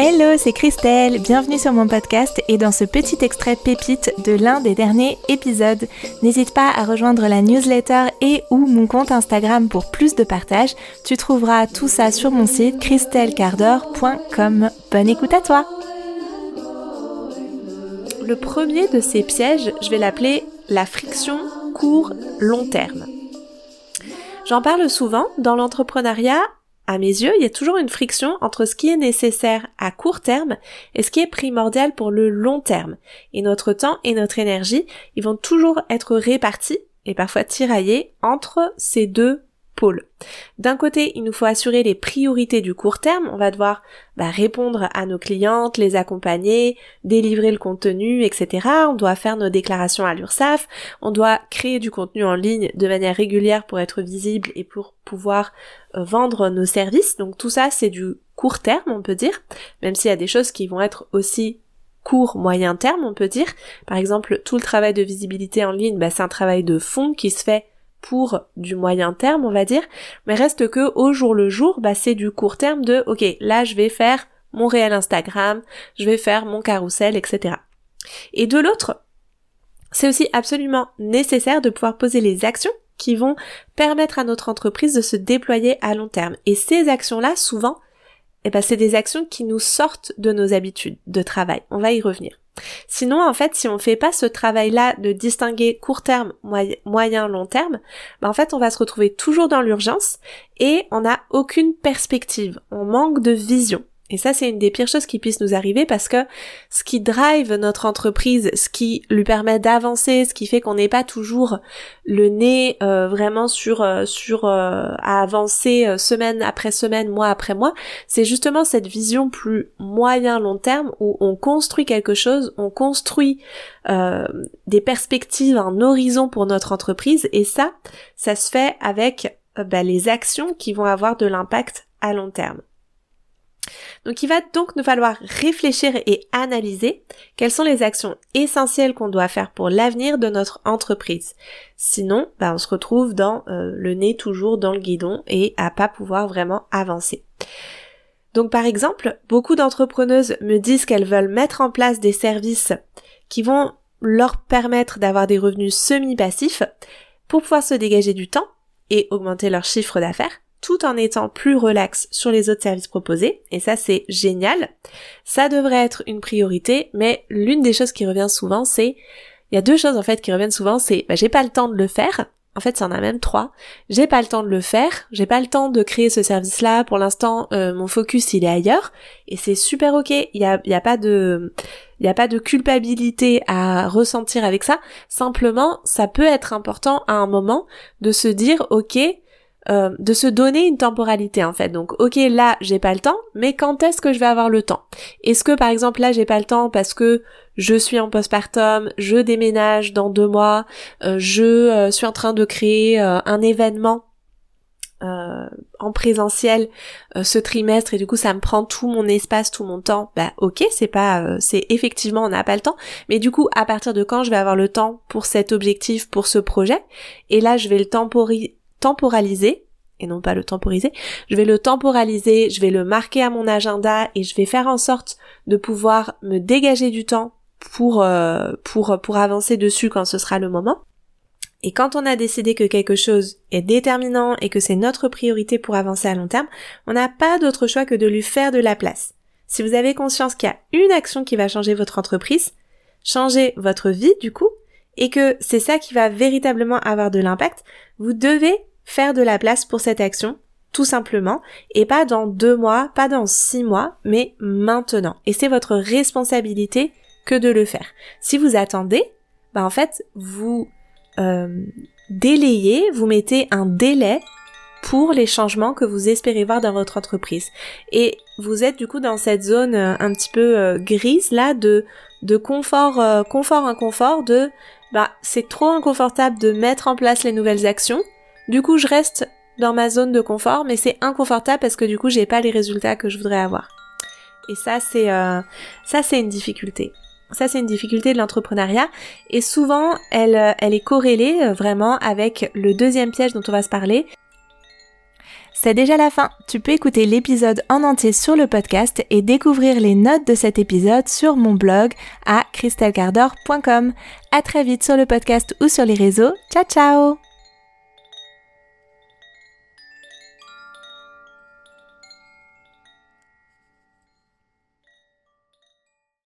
Hello, c'est Christelle, bienvenue sur mon podcast et dans ce petit extrait pépite de l'un des derniers épisodes. N'hésite pas à rejoindre la newsletter et ou mon compte Instagram pour plus de partage. Tu trouveras tout ça sur mon site christellecardor.com. Bonne écoute à toi Le premier de ces pièges, je vais l'appeler la friction court-long terme. J'en parle souvent, dans l'entrepreneuriat, à mes yeux, il y a toujours une friction entre ce qui est nécessaire à court terme et ce qui est primordial pour le long terme. Et notre temps et notre énergie, ils vont toujours être répartis et parfois tiraillés entre ces deux d'un côté, il nous faut assurer les priorités du court terme. On va devoir bah, répondre à nos clientes, les accompagner, délivrer le contenu, etc. On doit faire nos déclarations à l'URSSAF. On doit créer du contenu en ligne de manière régulière pour être visible et pour pouvoir euh, vendre nos services. Donc tout ça, c'est du court terme, on peut dire, même s'il y a des choses qui vont être aussi court, moyen terme, on peut dire. Par exemple, tout le travail de visibilité en ligne, bah, c'est un travail de fond qui se fait pour du moyen terme, on va dire, mais reste que au jour le jour, bah c'est du court terme de ok, là je vais faire mon réel Instagram, je vais faire mon carrousel, etc. Et de l'autre, c'est aussi absolument nécessaire de pouvoir poser les actions qui vont permettre à notre entreprise de se déployer à long terme. Et ces actions-là, souvent, eh ben, c'est des actions qui nous sortent de nos habitudes de travail. On va y revenir. Sinon, en fait, si on fait pas ce travail-là de distinguer court terme, moyen, long terme, ben, en fait, on va se retrouver toujours dans l'urgence et on n'a aucune perspective. On manque de vision. Et ça, c'est une des pires choses qui puissent nous arriver parce que ce qui drive notre entreprise, ce qui lui permet d'avancer, ce qui fait qu'on n'est pas toujours le nez euh, vraiment sur euh, sur euh, à avancer semaine après semaine, mois après mois, c'est justement cette vision plus moyen long terme où on construit quelque chose, on construit des perspectives, un horizon pour notre entreprise et ça, ça se fait avec bah, les actions qui vont avoir de l'impact à long terme. Donc il va donc nous falloir réfléchir et analyser quelles sont les actions essentielles qu'on doit faire pour l'avenir de notre entreprise. Sinon, bah, on se retrouve dans euh, le nez toujours dans le guidon et à pas pouvoir vraiment avancer. Donc par exemple, beaucoup d'entrepreneuses me disent qu'elles veulent mettre en place des services qui vont leur permettre d'avoir des revenus semi-passifs pour pouvoir se dégager du temps et augmenter leur chiffre d'affaires tout en étant plus relax sur les autres services proposés, et ça c'est génial. Ça devrait être une priorité, mais l'une des choses qui revient souvent, c'est, il y a deux choses en fait qui reviennent souvent, c'est, bah, j'ai pas le temps de le faire, en fait, ça en a même trois. J'ai pas le temps de le faire, j'ai pas le temps de créer ce service-là. Pour l'instant, euh, mon focus il est ailleurs et c'est super ok. Il y a, y a pas de, il y a pas de culpabilité à ressentir avec ça. Simplement, ça peut être important à un moment de se dire ok, euh, de se donner une temporalité en fait. Donc ok là j'ai pas le temps, mais quand est-ce que je vais avoir le temps? Est-ce que par exemple là j'ai pas le temps parce que je suis en postpartum, je déménage dans deux mois, euh, je euh, suis en train de créer un événement en présentiel ce trimestre et du coup ça me prend tout mon espace, tout mon temps, bah ok, c'est pas c'est effectivement on n'a pas le temps, mais du coup à partir de quand je vais avoir le temps pour cet objectif, pour ce projet, et là je vais le temporiser temporaliser et non pas le temporiser, je vais le temporaliser, je vais le marquer à mon agenda et je vais faire en sorte de pouvoir me dégager du temps pour euh, pour pour avancer dessus quand ce sera le moment. Et quand on a décidé que quelque chose est déterminant et que c'est notre priorité pour avancer à long terme, on n'a pas d'autre choix que de lui faire de la place. Si vous avez conscience qu'il y a une action qui va changer votre entreprise, changer votre vie du coup, et que c'est ça qui va véritablement avoir de l'impact, vous devez faire de la place pour cette action, tout simplement, et pas dans deux mois, pas dans six mois, mais maintenant. Et c'est votre responsabilité que de le faire. Si vous attendez, bah en fait, vous euh, délayez, vous mettez un délai pour les changements que vous espérez voir dans votre entreprise. Et vous êtes du coup dans cette zone euh, un petit peu euh, grise là de de confort confort inconfort de bah c'est trop inconfortable de mettre en place les nouvelles actions du coup, je reste dans ma zone de confort, mais c'est inconfortable parce que du coup, j'ai pas les résultats que je voudrais avoir. Et ça, c'est euh, ça, c'est une difficulté. Ça, c'est une difficulté de l'entrepreneuriat et souvent, elle, euh, elle est corrélée euh, vraiment avec le deuxième piège dont on va se parler. C'est déjà la fin. Tu peux écouter l'épisode en entier sur le podcast et découvrir les notes de cet épisode sur mon blog à christelcardor.com. À très vite sur le podcast ou sur les réseaux. Ciao ciao